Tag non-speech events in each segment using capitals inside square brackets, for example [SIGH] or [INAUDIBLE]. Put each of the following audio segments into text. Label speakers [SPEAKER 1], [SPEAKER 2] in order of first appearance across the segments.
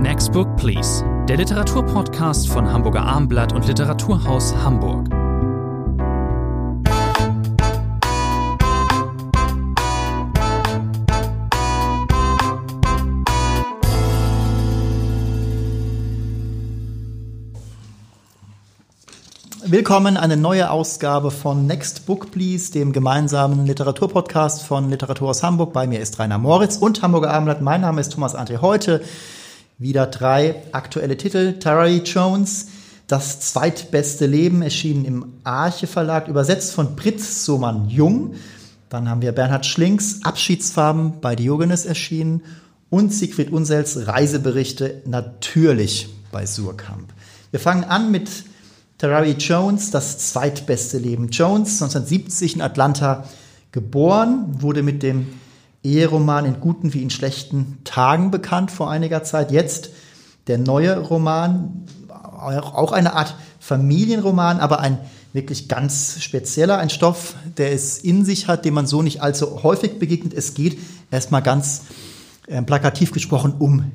[SPEAKER 1] Next Book Please, der Literaturpodcast von Hamburger Armblatt und Literaturhaus Hamburg.
[SPEAKER 2] Willkommen, eine neue Ausgabe von Next Book Please, dem gemeinsamen Literaturpodcast von Literaturhaus Hamburg. Bei mir ist Rainer Moritz und Hamburger Abendblatt. Mein Name ist Thomas André. Heute wieder drei aktuelle Titel. Tarry Jones, Das zweitbeste Leben, erschienen im Arche Verlag, übersetzt von Pritz Somann Jung. Dann haben wir Bernhard Schlinks, Abschiedsfarben bei Diogenes erschienen. Und Siegfried Unsels Reiseberichte, natürlich bei Surkamp. Wir fangen an mit Terry Jones, das zweitbeste Leben. Jones, 1970 in Atlanta geboren, wurde mit dem Eheroman in guten wie in schlechten Tagen bekannt vor einiger Zeit. Jetzt der neue Roman, auch eine Art Familienroman, aber ein wirklich ganz spezieller, ein Stoff, der es in sich hat, dem man so nicht allzu häufig begegnet. Es geht erstmal ganz äh, plakativ gesprochen um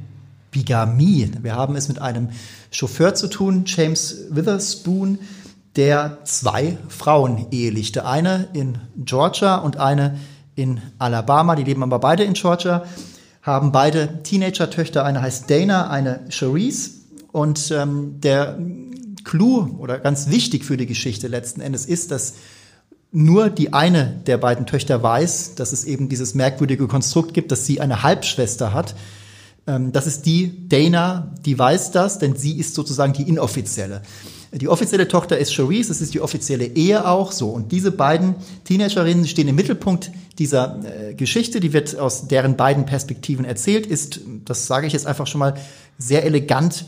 [SPEAKER 2] Bigamie. Wir haben es mit einem Chauffeur zu tun, James Witherspoon, der zwei Frauen ehelichte. Eine in Georgia und eine in Alabama. Die leben aber beide in Georgia, haben beide Teenager-Töchter. Eine heißt Dana, eine Cherise. Und ähm, der Clou oder ganz wichtig für die Geschichte letzten Endes ist, dass nur die eine der beiden Töchter weiß, dass es eben dieses merkwürdige Konstrukt gibt, dass sie eine Halbschwester hat. Ähm, das ist die Dana, die weiß das, denn sie ist sozusagen die inoffizielle. Die offizielle Tochter ist Cherise, das ist die offizielle Ehe auch so. Und diese beiden Teenagerinnen stehen im Mittelpunkt dieser äh, Geschichte, die wird aus deren beiden Perspektiven erzählt, ist, das sage ich jetzt einfach schon mal, sehr elegant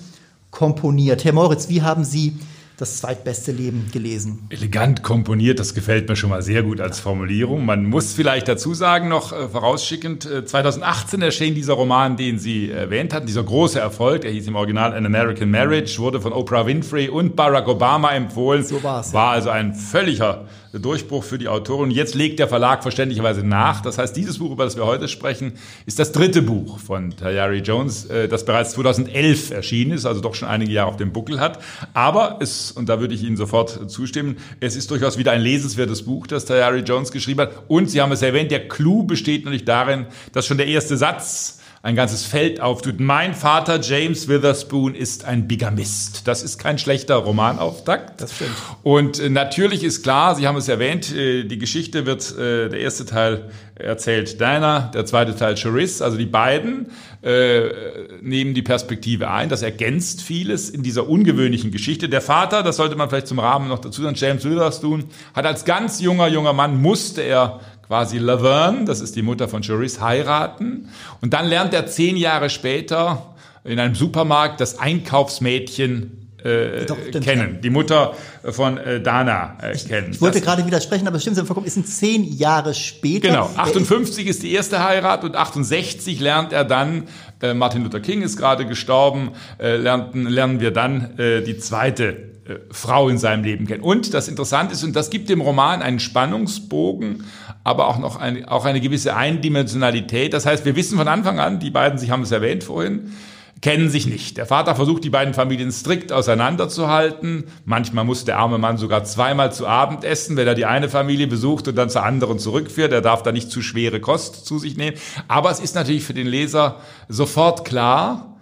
[SPEAKER 2] komponiert. Herr Moritz, wie haben Sie das zweitbeste Leben gelesen.
[SPEAKER 3] Elegant komponiert, das gefällt mir schon mal sehr gut als Formulierung. Man muss vielleicht dazu sagen, noch äh, vorausschickend, äh, 2018 erschien dieser Roman, den Sie erwähnt hatten, dieser große Erfolg, der hieß im Original An American Marriage, wurde von Oprah Winfrey und Barack Obama empfohlen. So war's. War also ein völliger Durchbruch für die Autorin. Jetzt legt der Verlag verständlicherweise nach. Das heißt, dieses Buch, über das wir heute sprechen, ist das dritte Buch von Tayari Jones, äh, das bereits 2011 erschienen ist, also doch schon einige Jahre auf dem Buckel hat. Aber es, und da würde ich Ihnen sofort zustimmen, es ist durchaus wieder ein lesenswertes Buch, das Tayari Jones geschrieben hat. Und Sie haben es erwähnt, der Clou besteht natürlich darin, dass schon der erste Satz ein ganzes Feld auftut. Mein Vater James Witherspoon ist ein Bigamist. Das ist kein schlechter Romanauftakt.
[SPEAKER 2] Das stimmt.
[SPEAKER 3] Und äh, natürlich ist klar, Sie haben es erwähnt, äh, die Geschichte wird, äh, der erste Teil erzählt Diana, der zweite Teil Charisse, also die beiden äh, nehmen die Perspektive ein. Das ergänzt vieles in dieser ungewöhnlichen Geschichte. Der Vater, das sollte man vielleicht zum Rahmen noch dazu sagen, James Witherspoon, hat als ganz junger, junger Mann, musste er quasi Laverne, das ist die Mutter von Charisse, heiraten. Und dann lernt er zehn Jahre später in einem Supermarkt das Einkaufsmädchen äh, Doch, kennen, die Mutter von äh, Dana äh, kennen.
[SPEAKER 2] Ich wollte das, gerade widersprechen, aber es stimmt, es sind zehn Jahre später.
[SPEAKER 3] Genau, 58 ist die erste Heirat und 68 lernt er dann, äh, Martin Luther King ist gerade gestorben, äh, lernten, lernen wir dann äh, die zweite äh, Frau in seinem Leben kennen. Und das Interessante ist, und das gibt dem Roman einen Spannungsbogen, aber auch noch eine, auch eine gewisse Eindimensionalität. Das heißt, wir wissen von Anfang an, die beiden, Sie haben es erwähnt vorhin, kennen sich nicht. Der Vater versucht, die beiden Familien strikt auseinanderzuhalten. Manchmal muss der arme Mann sogar zweimal zu Abend essen, wenn er die eine Familie besucht und dann zur anderen zurückführt. Er darf da nicht zu schwere Kost zu sich nehmen. Aber es ist natürlich für den Leser sofort klar,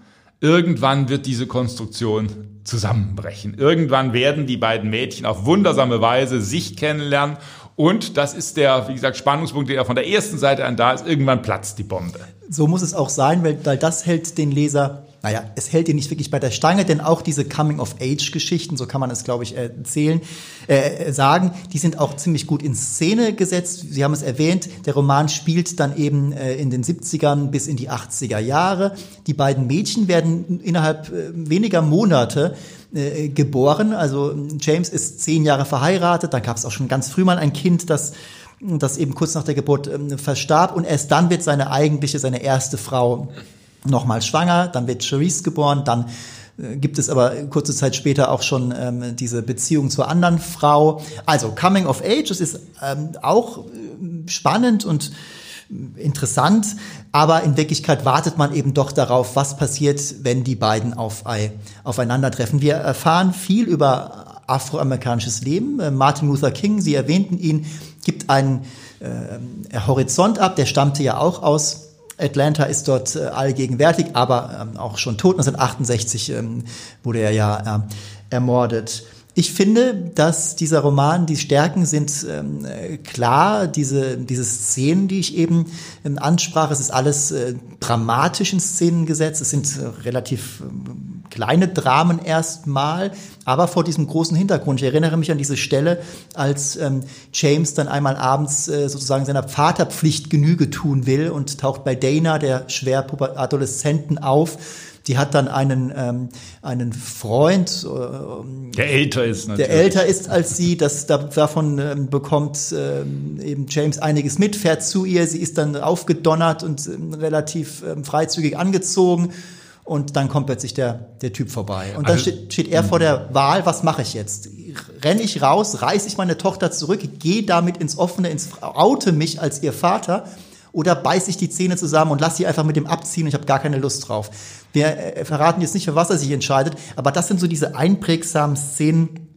[SPEAKER 3] Irgendwann wird diese Konstruktion zusammenbrechen. Irgendwann werden die beiden Mädchen auf wundersame Weise sich kennenlernen und das ist der, wie gesagt, Spannungspunkt, der von der ersten Seite an da ist. Irgendwann platzt die Bombe.
[SPEAKER 2] So muss es auch sein, weil, weil das hält den Leser naja, es hält ihn nicht wirklich bei der Stange, denn auch diese Coming-of-Age-Geschichten, so kann man es, glaube ich, erzählen, äh, sagen, die sind auch ziemlich gut in Szene gesetzt. Sie haben es erwähnt, der Roman spielt dann eben äh, in den 70ern bis in die 80er Jahre. Die beiden Mädchen werden innerhalb äh, weniger Monate äh, geboren. Also James ist zehn Jahre verheiratet, dann gab es auch schon ganz früh mal ein Kind, das das eben kurz nach der Geburt ähm, verstarb und erst dann wird seine eigentliche, seine erste Frau nochmal schwanger, dann wird Charisse geboren, dann äh, gibt es aber kurze Zeit später auch schon ähm, diese Beziehung zur anderen Frau. Also Coming of Age, es ist ähm, auch äh, spannend und interessant, aber in Wirklichkeit wartet man eben doch darauf, was passiert, wenn die beiden auf, aufeinandertreffen. Wir erfahren viel über afroamerikanisches Leben. Äh, Martin Luther King, Sie erwähnten ihn, gibt einen äh, Horizont ab, der stammte ja auch aus Atlanta ist dort äh, allgegenwärtig, aber ähm, auch schon tot. 1968 ähm, wurde er ja äh, ermordet. Ich finde, dass dieser Roman, die Stärken sind ähm, klar, diese, diese Szenen, die ich eben ähm, ansprach, es ist alles äh, dramatisch in Szenen gesetzt, es sind äh, relativ ähm, kleine Dramen erstmal, aber vor diesem großen Hintergrund. Ich erinnere mich an diese Stelle, als ähm, James dann einmal abends äh, sozusagen seiner Vaterpflicht Genüge tun will und taucht bei Dana, der schwer Adoleszenten, auf die hat dann einen, ähm, einen Freund,
[SPEAKER 3] äh, der älter ist
[SPEAKER 2] natürlich. Der älter ist als sie, das, davon ähm, bekommt ähm, eben James einiges mit, fährt zu ihr, sie ist dann aufgedonnert und ähm, relativ ähm, freizügig angezogen und dann kommt plötzlich der, der Typ vorbei. Und dann also, steht, steht er vor der Wahl, was mache ich jetzt? Renne ich raus, reiße ich meine Tochter zurück, gehe damit ins Offene, ins oute mich als ihr Vater oder beiße ich die Zähne zusammen und lasse sie einfach mit dem abziehen und ich habe gar keine Lust drauf. Wir äh, verraten jetzt nicht, für was er sich entscheidet, aber das sind so diese einprägsamen Szenen,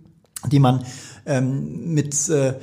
[SPEAKER 2] die man ähm, mit äh,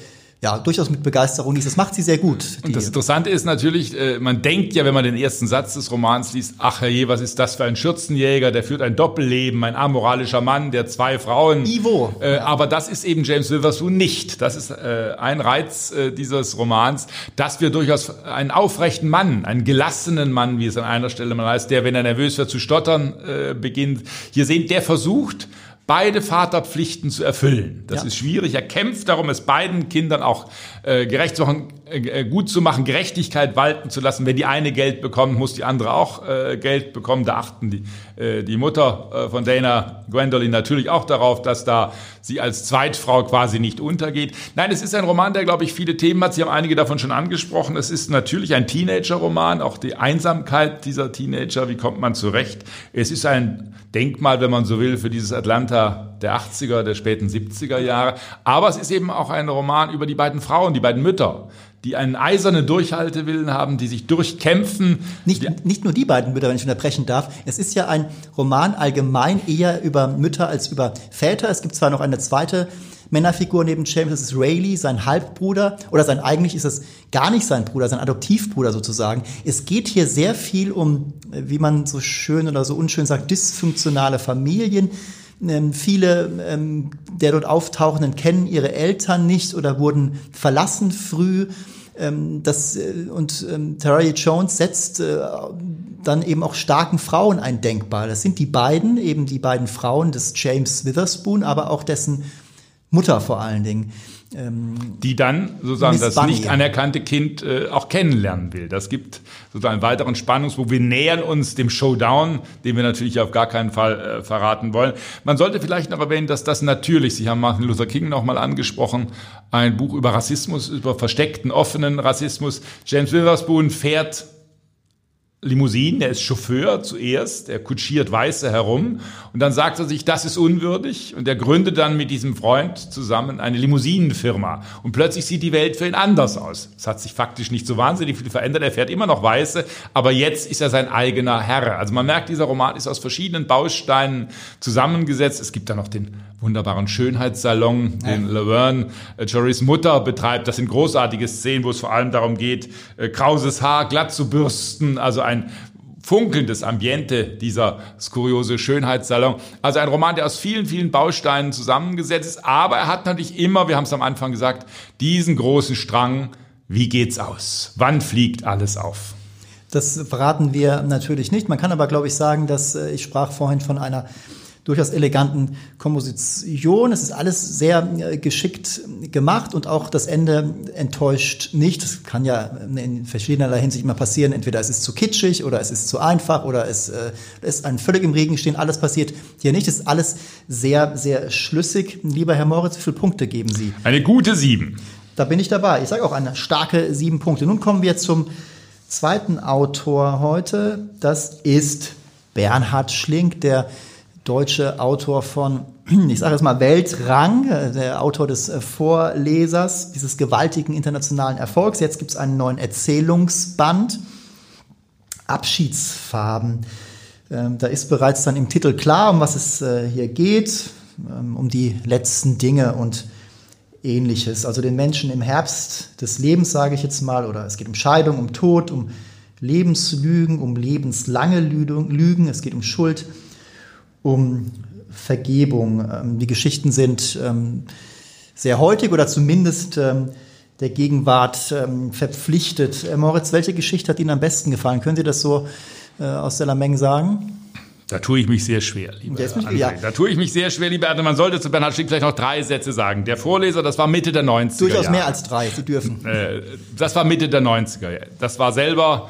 [SPEAKER 2] ja, durchaus mit Begeisterung liest. Das macht sie sehr gut.
[SPEAKER 3] Und das Interessante ist natürlich, äh, man denkt ja, wenn man den ersten Satz des Romans liest, ach herrje, was ist das für ein Schürzenjäger, der führt ein Doppelleben, ein amoralischer Mann, der zwei Frauen.
[SPEAKER 2] Ivo.
[SPEAKER 3] Äh, aber das ist eben James Witherspoon nicht. Das ist äh, ein Reiz äh, dieses Romans, dass wir durchaus einen aufrechten Mann, einen gelassenen Mann, wie es an einer Stelle mal heißt, der, wenn er nervös wird, zu stottern äh, beginnt, hier sehen, der versucht, beide Vaterpflichten zu erfüllen. Das ja. ist schwierig. Er kämpft darum, es beiden Kindern auch äh, gerecht zu machen, äh, äh, gut zu machen, Gerechtigkeit walten zu lassen. Wenn die eine Geld bekommt, muss die andere auch äh, Geld bekommen. Da achten die, äh, die Mutter äh, von Dana, Gwendolyn, natürlich auch darauf, dass da sie als Zweitfrau quasi nicht untergeht. Nein, es ist ein Roman, der, glaube ich, viele Themen hat. Sie haben einige davon schon angesprochen. Es ist natürlich ein Teenager-Roman, auch die Einsamkeit dieser Teenager, wie kommt man zurecht. Es ist ein Denkmal, wenn man so will, für dieses Atlanta der 80er, der späten 70er Jahre. Aber es ist eben auch ein Roman über die beiden Frauen, die beiden Mütter, die einen eisernen Durchhaltewillen haben, die sich durchkämpfen.
[SPEAKER 2] Nicht, nicht nur die beiden Mütter, wenn ich unterbrechen darf. Es ist ja ein Roman allgemein eher über Mütter als über Väter. Es gibt zwar noch eine zweite Männerfigur neben James, das ist Rayleigh, sein Halbbruder, oder sein eigentlich ist es gar nicht sein Bruder, sein Adoptivbruder sozusagen. Es geht hier sehr viel um, wie man so schön oder so unschön sagt, dysfunktionale Familien. Ähm, viele ähm, der dort auftauchenden kennen ihre Eltern nicht oder wurden verlassen früh. Ähm, das, äh, und ähm, Terry Jones setzt äh, dann eben auch starken Frauen ein Denkmal. Das sind die beiden, eben die beiden Frauen des James Witherspoon, aber auch dessen Mutter vor allen Dingen.
[SPEAKER 3] Ähm, die dann sozusagen das nicht anerkannte Kind äh, auch kennenlernen will. Das gibt sozusagen einen weiteren Spannungsbogen. Wir nähern uns dem Showdown, den wir natürlich auf gar keinen Fall äh, verraten wollen. Man sollte vielleicht noch erwähnen, dass das natürlich, Sie haben Martin Luther King nochmal angesprochen, ein Buch über Rassismus, über versteckten, offenen Rassismus. James Witherspoon fährt Limousinen, der ist Chauffeur zuerst, der kutschiert Weiße herum und dann sagt er sich, das ist unwürdig und er gründet dann mit diesem Freund zusammen eine Limousinenfirma und plötzlich sieht die Welt für ihn anders aus. Es hat sich faktisch nicht so wahnsinnig viel verändert, er fährt immer noch Weiße, aber jetzt ist er sein eigener Herr. Also man merkt, dieser Roman ist aus verschiedenen Bausteinen zusammengesetzt. Es gibt da noch den wunderbaren Schönheitssalon, den Laverne, äh, Joris Mutter betreibt. Das sind großartige Szenen, wo es vor allem darum geht, äh, krauses Haar glatt zu bürsten, also ein funkelndes Ambiente, dieser skuriose Schönheitssalon. Also ein Roman, der aus vielen, vielen Bausteinen zusammengesetzt ist, aber er hat natürlich immer, wir haben es am Anfang gesagt, diesen großen Strang, wie geht's aus? Wann fliegt alles auf?
[SPEAKER 2] Das verraten wir natürlich nicht. Man kann aber, glaube ich, sagen, dass äh, ich sprach vorhin von einer durchaus eleganten Komposition. Es ist alles sehr äh, geschickt gemacht und auch das Ende enttäuscht nicht. Das kann ja in verschiedenerlei Hinsicht mal passieren. Entweder es ist zu kitschig oder es ist zu einfach oder es äh, ist ein völlig im Regen stehen. Alles passiert hier nicht. Es ist alles sehr, sehr schlüssig. Lieber Herr Moritz, wie viele Punkte geben Sie?
[SPEAKER 3] Eine gute sieben.
[SPEAKER 2] Da bin ich dabei. Ich sage auch eine starke sieben Punkte. Nun kommen wir zum zweiten Autor heute. Das ist Bernhard Schlink, der deutsche Autor von [CLEARS THROAT] ich sage jetzt mal Weltrang, äh, der Autor des äh, Vorlesers dieses gewaltigen internationalen Erfolgs. Jetzt gibt es einen neuen Erzählungsband, Abschiedsfarben. Ähm, da ist bereits dann im Titel klar, um was es äh, hier geht, ähm, um die letzten Dinge und ähnliches. Also den Menschen im Herbst des Lebens, sage ich jetzt mal, oder es geht um Scheidung, um Tod, um Lebenslügen, um lebenslange Lügen, es geht um Schuld, um Vergebung. Ähm, die Geschichten sind ähm, sehr heutig oder zumindest ähm, der Gegenwart verpflichtet. Äh, Moritz, welche Geschichte hat Ihnen am besten gefallen? Können Sie das so äh, aus der Lameng sagen?
[SPEAKER 3] Da tue ich mich sehr schwer, lieber ja. Da tue ich mich sehr schwer, lieber Ernst. Man sollte zu Bernhard Schick vielleicht noch drei Sätze sagen. Der Vorleser, das war Mitte der 90er.
[SPEAKER 2] Durchaus Jahre. mehr als drei, Sie dürfen. Äh,
[SPEAKER 3] das war Mitte der 90er. Das war selber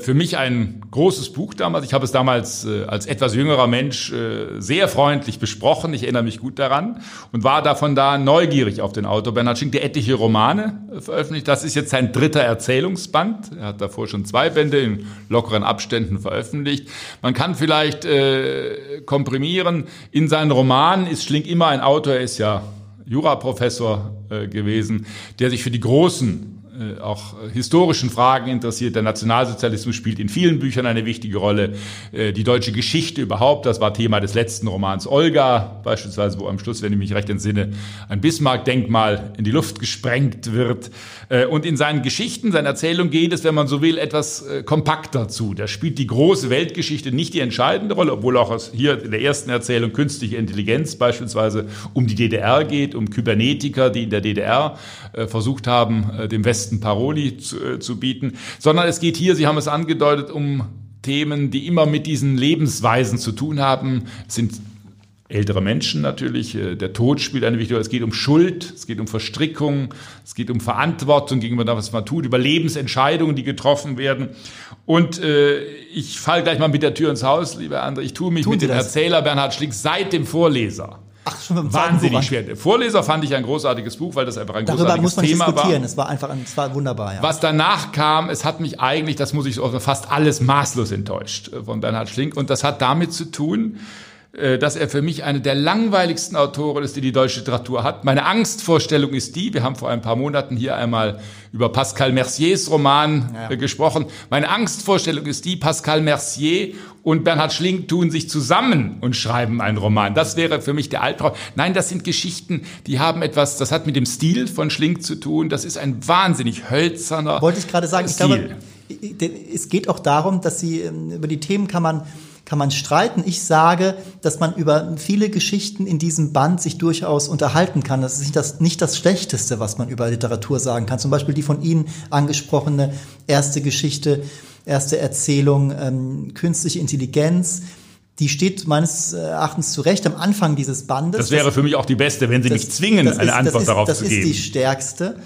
[SPEAKER 3] für mich ein großes Buch damals. Ich habe es damals äh, als etwas jüngerer Mensch äh, sehr freundlich besprochen. Ich erinnere mich gut daran und war davon da neugierig auf den Autor. Bernhard Schinck, der etliche Romane veröffentlicht. Das ist jetzt sein dritter Erzählungsband. Er hat davor schon zwei Bände in lockeren Abständen veröffentlicht. Man kann vielleicht äh, komprimieren. In seinen Romanen ist Schlink immer ein Autor. Er ist ja Juraprofessor äh, gewesen, der sich für die großen äh, auch historischen Fragen interessiert. Der Nationalsozialismus spielt in vielen Büchern eine wichtige Rolle. Äh, die deutsche Geschichte überhaupt, das war Thema des letzten Romans Olga, beispielsweise, wo am Schluss, wenn ich mich recht entsinne, ein Bismarck-Denkmal in die Luft gesprengt wird. Äh, und in seinen Geschichten, seinen Erzählungen geht es, wenn man so will, etwas kompakter zu. Da spielt die große Weltgeschichte nicht die entscheidende Rolle, obwohl auch hier in der ersten Erzählung künstliche Intelligenz beispielsweise um die DDR geht, um Kybernetiker, die in der DDR versucht haben, dem Westen besten Paroli zu, äh, zu bieten, sondern es geht hier, Sie haben es angedeutet, um Themen, die immer mit diesen Lebensweisen zu tun haben. Es sind ältere Menschen natürlich. Äh, der Tod spielt eine wichtige Rolle. Es geht um Schuld, es geht um Verstrickung, es geht um Verantwortung gegenüber dem, was man tut, über Lebensentscheidungen, die getroffen werden. Und äh, ich falle gleich mal mit der Tür ins Haus, lieber André. Ich tue mich Tun mit dem Erzähler Bernhard Schlick seit dem Vorleser Ach, schon beim Wahnsinnig schwer. Vorleser fand ich ein großartiges Buch, weil das einfach ein Darüber großartiges muss man Thema diskutieren.
[SPEAKER 2] war. Es war einfach, es war wunderbar. Ja.
[SPEAKER 3] Was danach kam, es hat mich eigentlich, das muss ich so fast alles maßlos enttäuscht von Bernhard Schlink. Und das hat damit zu tun, dass er für mich eine der langweiligsten Autoren ist, die die deutsche Literatur hat. Meine Angstvorstellung ist die, wir haben vor ein paar Monaten hier einmal über Pascal Merciers Roman ja. Äh, gesprochen. Meine Angstvorstellung ist die, Pascal Mercier und Bernhard Schlink tun sich zusammen und schreiben einen Roman. Das wäre für mich der Albtraum. Nein, das sind Geschichten, die haben etwas, das hat mit dem Stil von Schlink zu tun. Das ist ein wahnsinnig hölzerner
[SPEAKER 2] Wollte ich gerade sagen, Stil. ich glaube, es geht auch darum, dass sie, ähm, über die Themen kann man kann man streiten. Ich sage, dass man über viele Geschichten in diesem Band sich durchaus unterhalten kann. Das ist nicht das, nicht das Schlechteste, was man über Literatur sagen kann. Zum Beispiel die von Ihnen angesprochene erste Geschichte, erste Erzählung, ähm, künstliche Intelligenz. Die steht meines Erachtens zu Recht am Anfang dieses Bandes.
[SPEAKER 3] Das wäre für mich auch die beste, wenn Sie das, mich zwingen, eine ist, Antwort
[SPEAKER 2] ist,
[SPEAKER 3] darauf zu
[SPEAKER 2] geben. Das ist die stärkste.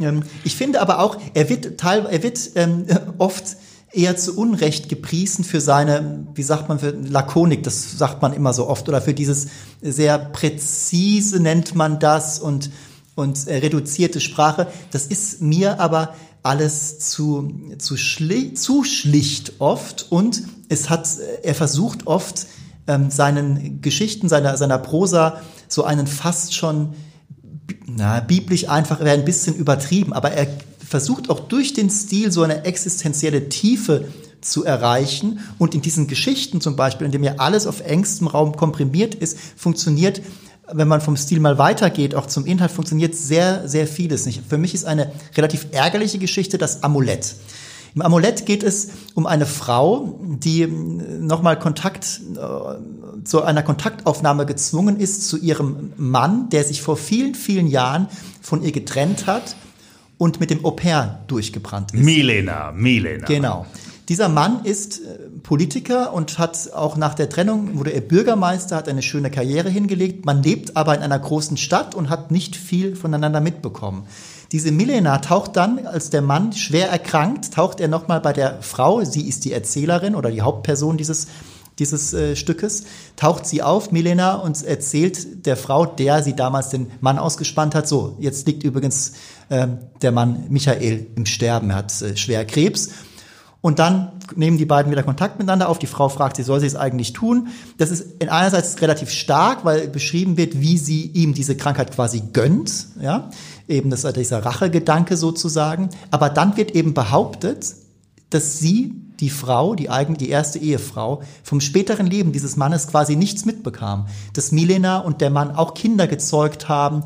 [SPEAKER 2] Ähm, ich finde aber auch, er wird, teil, er wird ähm, [LAUGHS] oft eher zu Unrecht gepriesen für seine, wie sagt man, für Lakonik, das sagt man immer so oft, oder für dieses sehr präzise nennt man das und, und äh, reduzierte Sprache. Das ist mir aber alles zu, zu, schli zu schlicht oft und es hat, er versucht oft, ähm, seinen Geschichten, seiner, seiner Prosa so einen fast schon na, biblisch einfach, wäre ein bisschen übertrieben, aber er versucht auch durch den Stil so eine existenzielle Tiefe zu erreichen. Und in diesen Geschichten zum Beispiel, in dem ja alles auf engstem Raum komprimiert ist, funktioniert, wenn man vom Stil mal weitergeht, auch zum Inhalt, funktioniert sehr, sehr vieles nicht. Für mich ist eine relativ ärgerliche Geschichte das Amulett. Im Amulett geht es um eine Frau, die nochmal Kontakt, äh, zu einer Kontaktaufnahme gezwungen ist zu ihrem Mann, der sich vor vielen, vielen Jahren von ihr getrennt hat und mit dem Au pair durchgebrannt ist.
[SPEAKER 3] Milena, Milena.
[SPEAKER 2] Genau. Dieser Mann ist äh, Politiker und hat auch nach der Trennung, wurde er Bürgermeister, hat eine schöne Karriere hingelegt. Man lebt aber in einer großen Stadt und hat nicht viel voneinander mitbekommen. Diese Milena taucht dann, als der Mann schwer erkrankt, taucht er nochmal bei der Frau, sie ist die Erzählerin oder die Hauptperson dieses dieses äh, Stückes, taucht sie auf, Milena, und erzählt der Frau, der sie damals den Mann ausgespannt hat, so, jetzt liegt übrigens äh, der Mann Michael im Sterben, er hat äh, schwer Krebs. und dann nehmen die beiden wieder Kontakt miteinander auf. Die Frau fragt, sie soll sie es eigentlich tun. Das ist in einerseits relativ stark, weil beschrieben wird, wie sie ihm diese Krankheit quasi gönnt, ja, eben das, dieser Rachegedanke sozusagen. Aber dann wird eben behauptet, dass sie die Frau, die eigene, die erste Ehefrau, vom späteren Leben dieses Mannes quasi nichts mitbekam. Dass Milena und der Mann auch Kinder gezeugt haben,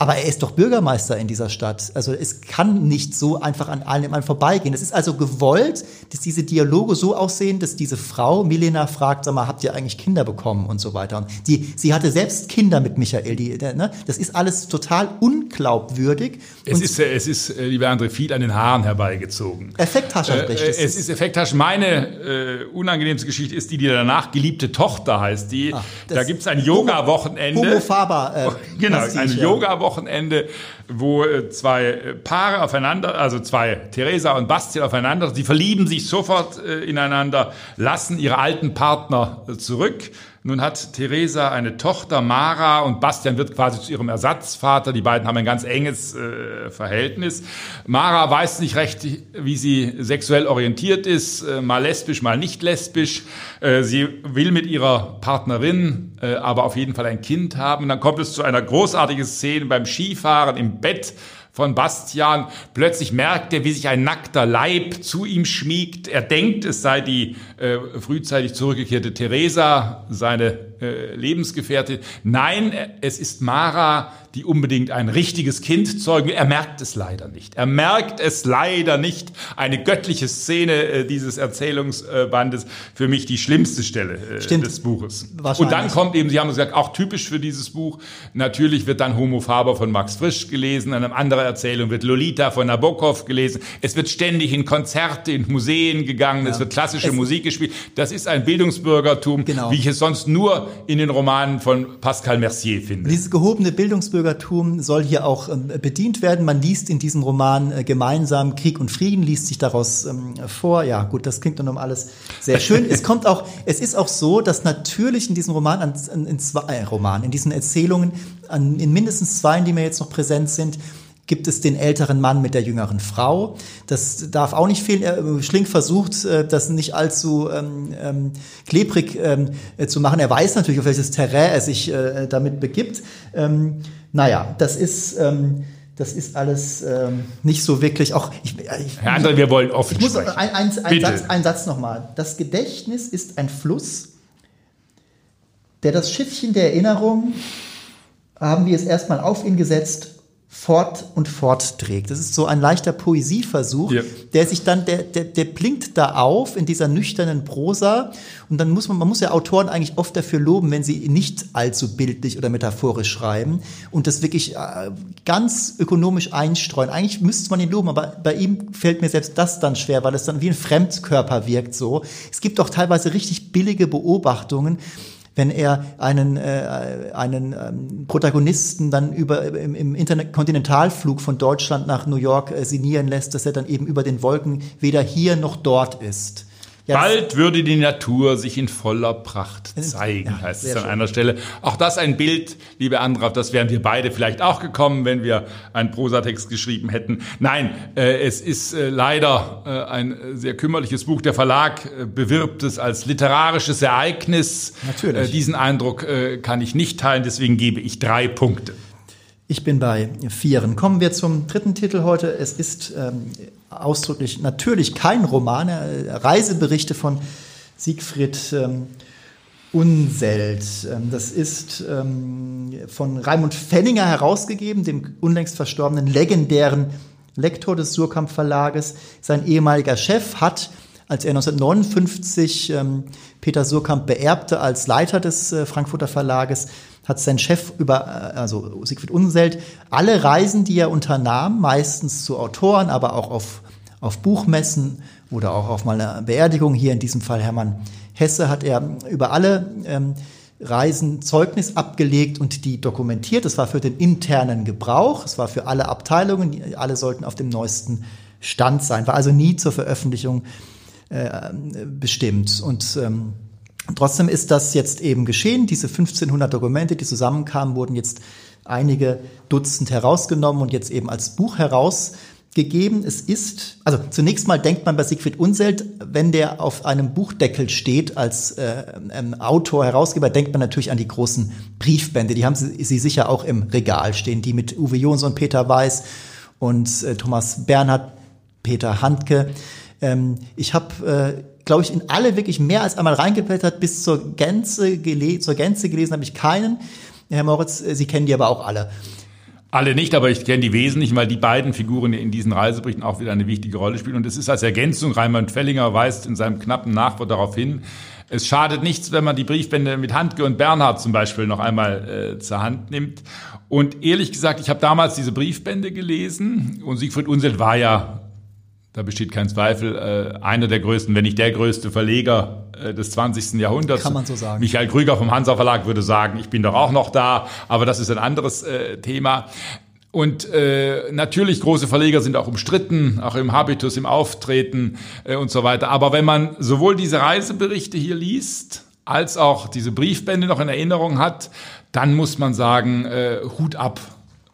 [SPEAKER 2] aber er ist doch Bürgermeister in dieser Stadt. Also es kann nicht so einfach an allem vorbeigehen. Es ist also gewollt, dass diese Dialoge so aussehen, dass diese Frau, Milena, fragt, sag mal, habt ihr eigentlich Kinder bekommen und so weiter. Und die, sie hatte selbst Kinder mit Michael. Die, ne? Das ist alles total unglaubwürdig.
[SPEAKER 3] Es ist, es ist, äh, lieber André, viel an den Haaren herbeigezogen.
[SPEAKER 2] Effekthascherrecht.
[SPEAKER 3] Äh, es ist Effekthasch. Meine äh, unangenehmste Geschichte ist die, die danach geliebte Tochter heißt. Die, ah, da gibt's ein Yoga-Wochenende.
[SPEAKER 2] Homo Faber.
[SPEAKER 3] Äh, [LAUGHS] genau, ein Yoga-Wochenende Wochenende, wo äh, zwei äh, Paare aufeinander, also zwei Theresa und Bastian aufeinander, sie verlieben sich sofort äh, ineinander, lassen ihre alten Partner zurück nun hat Theresa eine Tochter, Mara, und Bastian wird quasi zu ihrem Ersatzvater. Die beiden haben ein ganz enges äh, Verhältnis. Mara weiß nicht recht, wie sie sexuell orientiert ist, äh, mal lesbisch, mal nicht lesbisch. Äh, sie will mit ihrer Partnerin äh, aber auf jeden Fall ein Kind haben. Dann kommt es zu einer großartigen Szene beim Skifahren im Bett von Bastian. Plötzlich merkt er, wie sich ein nackter Leib zu ihm schmiegt. Er denkt, es sei die äh, frühzeitig zurückgekehrte Theresa, seine äh, Lebensgefährtin. Nein, es ist Mara, die unbedingt ein richtiges Kind zeugen. Er merkt es leider nicht. Er merkt es leider nicht. Eine göttliche Szene äh, dieses Erzählungsbandes. Für mich die schlimmste Stelle äh, des Buches. Und dann kommt eben, Sie haben gesagt, auch typisch für dieses Buch, natürlich wird dann Homo Faber von Max Frisch gelesen, eine andere Erzählung wird Lolita von Nabokov gelesen. Es wird ständig in Konzerte, in Museen gegangen, ja. es wird klassische es Musik gespielt. Das ist ein Bildungsbürgertum, genau. wie ich es sonst nur in den Romanen von Pascal Mercier finde.
[SPEAKER 2] Dieses gehobene Bildungsbürgertum Staatsbürgertum soll hier auch ähm, bedient werden. Man liest in diesem Roman äh, gemeinsam Krieg und Frieden, liest sich daraus ähm, vor. Ja, gut, das klingt dann um alles sehr schön. es kommt auch, [LAUGHS] es ist auch so, dass natürlich in diesem Roman, an, in, zwei äh, Roman, in diesen Erzählungen, in mindestens zwei, die mir jetzt noch präsent sind, gibt es den älteren Mann mit der jüngeren Frau. Das darf auch nicht fehlen. Schlink versucht, äh, das nicht allzu ähm, ähm, klebrig ähm, zu machen. Er weiß natürlich, auf welches Terrain er sich äh, damit begibt. Ähm, naja, das ist, ähm, das ist alles ähm, nicht so wirklich auch. Ich,
[SPEAKER 3] ich, Herr André, wir wollen offen
[SPEAKER 2] ich muss sprechen. Ein, ein, ein Satz, ein Satz nochmal. Das Gedächtnis ist ein Fluss, der das Schiffchen der Erinnerung, haben wir es erstmal auf ihn gesetzt, fort und fort trägt. Das ist so ein leichter Poesieversuch, ja. der sich dann, der, der, der blinkt da auf in dieser nüchternen Prosa. Und dann muss man, man muss ja Autoren eigentlich oft dafür loben, wenn sie nicht allzu bildlich oder metaphorisch schreiben und das wirklich äh, ganz ökonomisch einstreuen. Eigentlich müsste man ihn loben, aber bei ihm fällt mir selbst das dann schwer, weil es dann wie ein Fremdkörper wirkt so. Es gibt auch teilweise richtig billige Beobachtungen, wenn er einen, äh, einen ähm, Protagonisten dann über im, im Interkontinentalflug von Deutschland nach New York äh, signieren lässt, dass er dann eben über den Wolken weder hier noch dort ist.
[SPEAKER 3] Ja, Bald würde die Natur sich in voller Pracht zeigen, ja, heißt es an schön. einer Stelle. Auch das ein Bild, liebe andere, auf das wären wir beide vielleicht auch gekommen, wenn wir einen Prosatext geschrieben hätten. Nein, äh, es ist äh, leider äh, ein sehr kümmerliches Buch. Der Verlag äh, bewirbt es als literarisches Ereignis. Natürlich. Äh, diesen Eindruck äh, kann ich nicht teilen, deswegen gebe ich drei Punkte.
[SPEAKER 2] Ich bin bei Vieren. Kommen wir zum dritten Titel heute. Es ist ähm, ausdrücklich natürlich kein Roman, äh, Reiseberichte von Siegfried ähm, Unselt. Ähm, das ist ähm, von Raimund Fenninger herausgegeben, dem unlängst verstorbenen legendären Lektor des Surkamp Verlages. Sein ehemaliger Chef hat als er 1959 ähm, Peter Surkamp beerbte als Leiter des äh, Frankfurter Verlages, hat sein Chef über, äh, also Siegfried Unselt, alle Reisen, die er unternahm, meistens zu Autoren, aber auch auf, auf Buchmessen oder auch auf mal eine Beerdigung, hier in diesem Fall Hermann Hesse, hat er über alle ähm, Reisen Zeugnis abgelegt und die dokumentiert. Das war für den internen Gebrauch, es war für alle Abteilungen, alle sollten auf dem neuesten Stand sein, war also nie zur Veröffentlichung äh, bestimmt. Und ähm, Trotzdem ist das jetzt eben geschehen. Diese 1500 Dokumente, die zusammenkamen, wurden jetzt einige Dutzend herausgenommen und jetzt eben als Buch herausgegeben. gegeben. Es ist, also zunächst mal denkt man bei Siegfried Unselt, wenn der auf einem Buchdeckel steht als äh, ähm, Autor, Herausgeber, denkt man natürlich an die großen Briefbände. Die haben sie, sie sicher auch im Regal stehen, die mit Uwe Jonsson, Peter Weiß und äh, Thomas Bernhard, Peter Handke. Ähm, ich habe, äh, glaube ich, in alle wirklich mehr als einmal reingeblättert. Bis zur Gänze, gele zur Gänze gelesen habe ich keinen. Herr Moritz, äh, Sie kennen die aber auch alle.
[SPEAKER 3] Alle nicht, aber ich kenne die wesentlichen, weil die beiden Figuren in diesen Reiseberichten auch wieder eine wichtige Rolle spielen. Und es ist als Ergänzung, Raimund Fellinger weist in seinem knappen Nachwort darauf hin, es schadet nichts, wenn man die Briefbände mit Handke und Bernhard zum Beispiel noch einmal äh, zur Hand nimmt. Und ehrlich gesagt, ich habe damals diese Briefbände gelesen und Siegfried Unseld war ja da besteht kein Zweifel, äh, einer der größten, wenn nicht der größte Verleger äh, des 20. Jahrhunderts.
[SPEAKER 2] Kann man so sagen.
[SPEAKER 3] Michael Krüger vom Hansa Verlag würde sagen, ich bin doch auch noch da, aber das ist ein anderes äh, Thema. Und äh, natürlich, große Verleger sind auch umstritten, auch im Habitus, im Auftreten äh, und so weiter. Aber wenn man sowohl diese Reiseberichte hier liest, als auch diese Briefbände noch in Erinnerung hat, dann muss man sagen, äh, Hut ab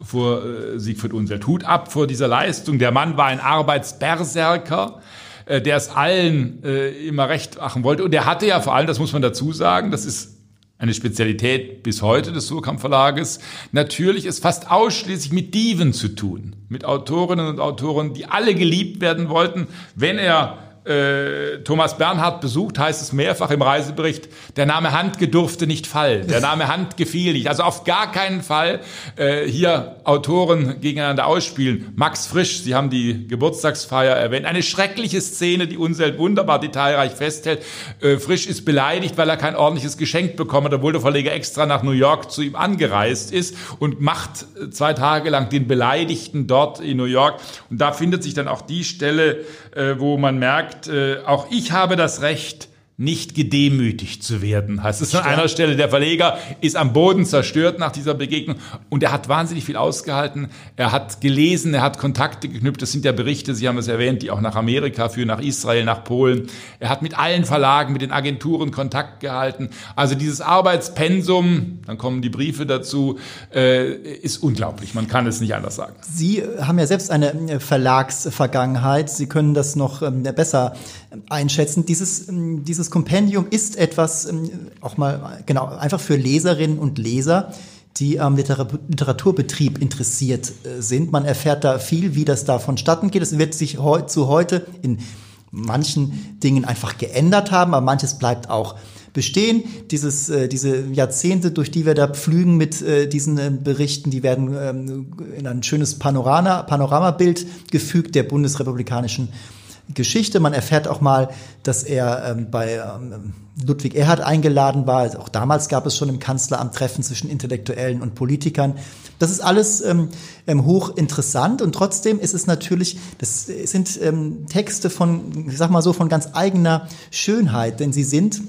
[SPEAKER 3] vor äh, Siegfried Unselt. Hut ab vor dieser Leistung. Der Mann war ein Arbeitsberserker, äh, der es allen äh, immer recht machen wollte. Und er hatte ja vor allem, das muss man dazu sagen, das ist eine Spezialität bis heute des Surkamp Verlages, natürlich es fast ausschließlich mit Diven zu tun. Mit Autorinnen und Autoren, die alle geliebt werden wollten, wenn er äh, Thomas Bernhard besucht, heißt es mehrfach im Reisebericht, der Name Handke durfte nicht fallen. Der Name Handke fiel nicht. Also auf gar keinen Fall äh, hier Autoren gegeneinander ausspielen. Max Frisch, Sie haben die Geburtstagsfeier erwähnt. Eine schreckliche Szene, die Unseld wunderbar detailreich festhält. Äh, Frisch ist beleidigt, weil er kein ordentliches Geschenk bekommen hat, obwohl der Verleger extra nach New York zu ihm angereist ist und macht äh, zwei Tage lang den Beleidigten dort in New York. Und da findet sich dann auch die Stelle, äh, wo man merkt, äh, auch ich habe das Recht, nicht gedemütigt zu werden. Heißt es an einer Stelle, der Verleger ist am Boden zerstört nach dieser Begegnung und er hat wahnsinnig viel ausgehalten. Er hat gelesen, er hat Kontakte geknüpft. Das sind ja Berichte, Sie haben es erwähnt, die auch nach Amerika führen, nach Israel, nach Polen. Er hat mit allen Verlagen, mit den Agenturen Kontakt gehalten. Also dieses Arbeitspensum, dann kommen die Briefe dazu, äh, ist unglaublich. Man kann es nicht anders sagen.
[SPEAKER 2] Sie haben ja selbst eine Verlagsvergangenheit. Sie können das noch ähm, besser einschätzen. Dieses, ähm, dieses Kompendium ist etwas, ähm, auch mal, genau, einfach für Leserinnen und Leser, die am Literaturbetrieb interessiert äh, sind. Man erfährt da viel, wie das da vonstatten geht. Es wird sich heu zu heute in manchen Dingen einfach geändert haben, aber manches bleibt auch bestehen. Dieses, äh, diese Jahrzehnte, durch die wir da pflügen mit äh, diesen äh, Berichten, die werden ähm, in ein schönes Panorama, Panoramabild gefügt der bundesrepublikanischen Geschichte. Man erfährt auch mal, dass er ähm, bei ähm, Ludwig Erhard eingeladen war. Also auch damals gab es schon im Kanzleramt Treffen zwischen Intellektuellen und Politikern. Das ist alles ähm, ähm hochinteressant und trotzdem ist es natürlich, das sind ähm, Texte von, ich sag mal so, von ganz eigener Schönheit, denn sie sind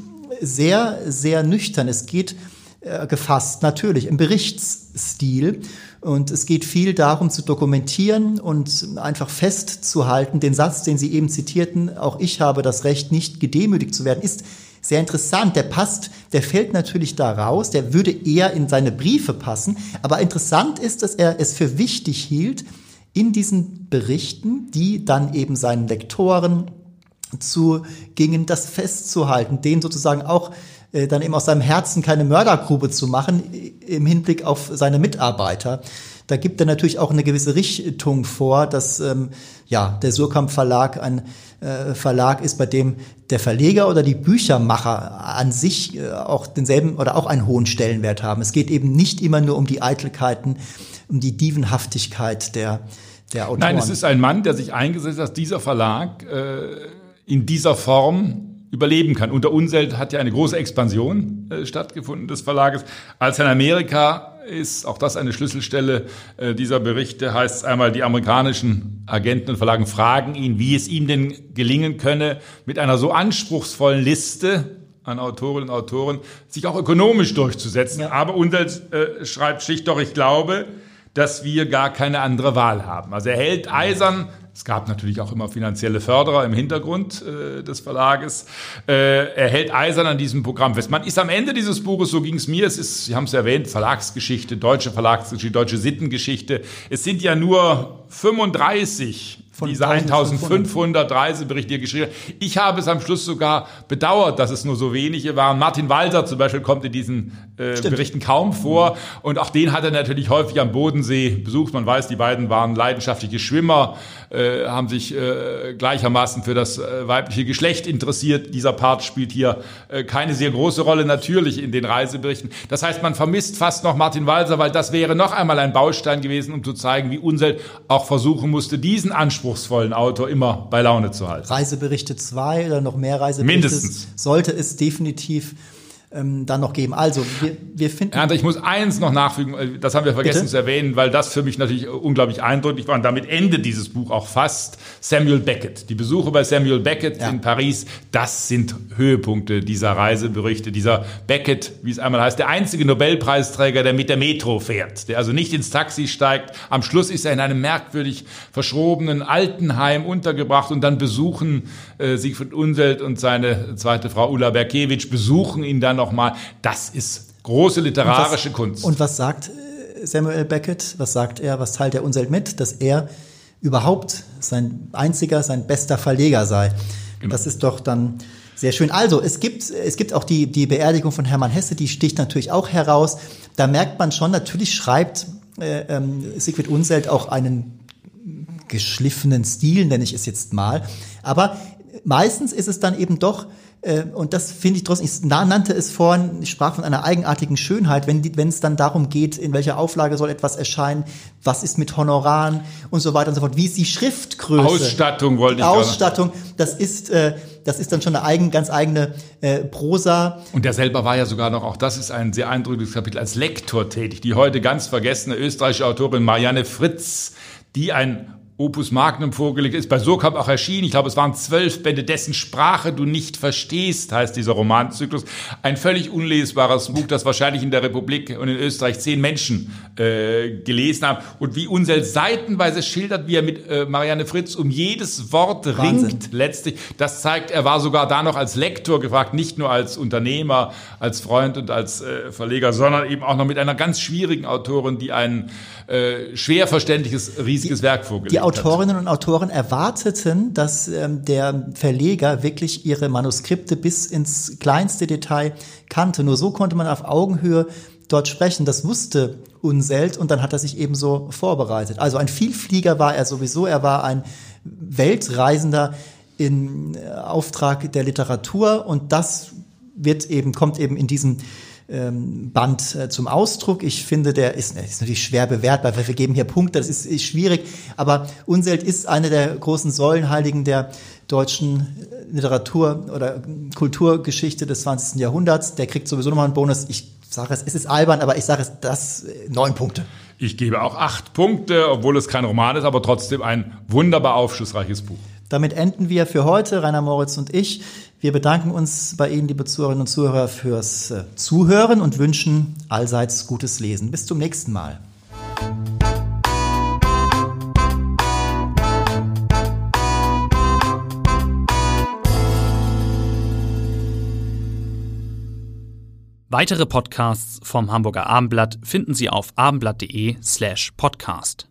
[SPEAKER 2] sehr, sehr nüchtern. Es geht äh, gefasst, natürlich im Berichtsstil. Und es geht viel darum zu dokumentieren und einfach festzuhalten. Den Satz, den Sie eben zitierten, auch ich habe das Recht, nicht gedemütigt zu werden, ist sehr interessant. Der passt, der fällt natürlich da raus, der würde eher in seine Briefe passen. Aber interessant ist, dass er es für wichtig hielt, in diesen Berichten, die dann eben seinen Lektoren zu gingen, das festzuhalten, den sozusagen auch dann eben aus seinem Herzen keine Mördergrube zu machen im Hinblick auf seine Mitarbeiter. Da gibt er natürlich auch eine gewisse Richtung vor, dass ähm, ja der Surkamp Verlag ein äh, Verlag ist, bei dem der Verleger oder die Büchermacher an sich äh, auch denselben oder auch einen hohen Stellenwert haben. Es geht eben nicht immer nur um die Eitelkeiten, um die Dievenhaftigkeit der der Autoren.
[SPEAKER 3] Nein, es ist ein Mann, der sich eingesetzt hat, dass dieser Verlag äh, in dieser Form überleben kann. Unter Unselt hat ja eine große Expansion äh, stattgefunden des Verlages. Als in Amerika ist, auch das eine Schlüsselstelle äh, dieser Berichte, heißt es einmal, die amerikanischen Agenten und Verlagen fragen ihn, wie es ihm denn gelingen könne, mit einer so anspruchsvollen Liste an Autorinnen und Autoren sich auch ökonomisch durchzusetzen. Ja. Aber Unselt äh, schreibt schlicht doch, ich glaube, dass wir gar keine andere Wahl haben. Also er hält eisern Es gab natürlich auch immer finanzielle Förderer im Hintergrund äh, des Verlages. Äh, er hält eisern an diesem Programm fest. Man ist am Ende dieses Buches, so ging es mir, es ist, Sie haben es erwähnt, Verlagsgeschichte, deutsche Verlagsgeschichte, deutsche Sittengeschichte. Es sind ja nur 35 von diese 1500 Reiseberichte hier geschrieben. Ich habe es am Schluss sogar bedauert, dass es nur so wenige waren. Martin Walter zum Beispiel kommt in diesen äh, Berichten kaum vor. Und auch den hat er natürlich häufig am Bodensee besucht. Man weiß, die beiden waren leidenschaftliche Schwimmer, äh, haben sich äh, gleichermaßen für das äh, weibliche Geschlecht interessiert. Dieser Part spielt hier äh, keine sehr große Rolle, natürlich in den Reiseberichten. Das heißt, man vermisst fast noch Martin Walser, weil das wäre noch einmal ein Baustein gewesen, um zu zeigen, wie Unseld auch versuchen musste, diesen Anspruch anspruchsvollen Autor immer bei Laune zu halten.
[SPEAKER 2] Reiseberichte zwei oder noch mehr Reiseberichte
[SPEAKER 3] Mindestens.
[SPEAKER 2] sollte es definitiv ähm, dann noch geben. Also wir, wir finden.
[SPEAKER 3] Ernst, ich muss eins noch nachfügen, äh, das haben wir vergessen Bitte? zu erwähnen, weil das für mich natürlich unglaublich eindrücklich war und damit endet dieses Buch auch fast. Samuel Beckett. Die Besuche bei Samuel Beckett ja. in Paris, das sind Höhepunkte dieser Reiseberichte. Dieser Beckett, wie es einmal heißt, der einzige Nobelpreisträger, der mit der Metro fährt, der also nicht ins Taxi steigt. Am Schluss ist er in einem merkwürdig verschrobenen Altenheim untergebracht und dann besuchen äh, Siegfried Unselt und seine zweite Frau Ulla Berkewitsch besuchen ihn dann nochmal. Das ist große literarische
[SPEAKER 2] und was,
[SPEAKER 3] Kunst.
[SPEAKER 2] Und was sagt äh, Samuel Beckett? Was sagt er? Was teilt er Unselt mit? Dass er überhaupt sein einziger, sein bester Verleger sei. Genau. Das ist doch dann sehr schön. Also, es gibt, es gibt auch die, die Beerdigung von Hermann Hesse, die sticht natürlich auch heraus. Da merkt man schon, natürlich schreibt äh, ähm, Sigrid Unselt auch einen geschliffenen Stil, nenne ich es jetzt mal. Aber meistens ist es dann eben doch äh, und das finde ich trotzdem, ich nannte es vorhin, ich sprach von einer eigenartigen Schönheit, wenn, die, wenn es dann darum geht, in welcher Auflage soll etwas erscheinen, was ist mit Honoraren und so weiter und so fort, wie ist die Schriftgröße.
[SPEAKER 3] Ausstattung wollte ich
[SPEAKER 2] Ausstattung, das ist, äh, das ist dann schon eine eigen, ganz eigene äh, Prosa.
[SPEAKER 3] Und der selber war ja sogar noch, auch das ist ein sehr eindrückliches Kapitel, als Lektor tätig. Die heute ganz vergessene österreichische Autorin Marianne Fritz, die ein Opus Magnum vorgelegt ist, bei Surkamp auch erschienen. Ich glaube, es waren zwölf Bände, dessen Sprache du nicht verstehst, heißt dieser Romanzyklus. Ein völlig unlesbares Buch, das wahrscheinlich in der Republik und in Österreich zehn Menschen äh, gelesen haben. Und wie Unsel seitenweise schildert, wie er mit äh, Marianne Fritz um jedes Wort Wahnsinn. ringt letztlich. Das zeigt, er war sogar da noch als Lektor gefragt, nicht nur als Unternehmer, als Freund und als äh, Verleger, sondern eben auch noch mit einer ganz schwierigen Autorin, die ein äh, schwer verständliches, riesiges
[SPEAKER 2] die,
[SPEAKER 3] Werk vorgelegt hat.
[SPEAKER 2] Autorinnen und Autoren erwarteten, dass ähm, der Verleger wirklich ihre Manuskripte bis ins kleinste Detail kannte. Nur so konnte man auf Augenhöhe dort sprechen. Das wusste Unselt und dann hat er sich ebenso vorbereitet. Also ein Vielflieger war er sowieso. Er war ein Weltreisender in äh, Auftrag der Literatur und das wird eben, kommt eben in diesem ähm, Band äh, zum Ausdruck. Ich finde, der ist, ist natürlich schwer bewertbar, weil wir geben hier Punkte, das ist, ist schwierig. Aber Unselt ist eine der großen Säulenheiligen der deutschen Literatur- oder Kulturgeschichte des 20. Jahrhunderts. Der kriegt sowieso nochmal einen Bonus. Ich sage es, es ist albern, aber ich sage es, das äh, neun Punkte.
[SPEAKER 3] Ich gebe auch acht Punkte, obwohl es kein Roman ist, aber trotzdem ein wunderbar aufschlussreiches Buch.
[SPEAKER 2] Damit enden wir für heute, Rainer Moritz und ich. Wir bedanken uns bei Ihnen, liebe Zuhörerinnen und Zuhörer, fürs äh, Zuhören und wünschen allseits gutes Lesen. Bis zum nächsten Mal.
[SPEAKER 1] Weitere Podcasts vom Hamburger Abendblatt finden Sie auf abendblatt.de slash podcast.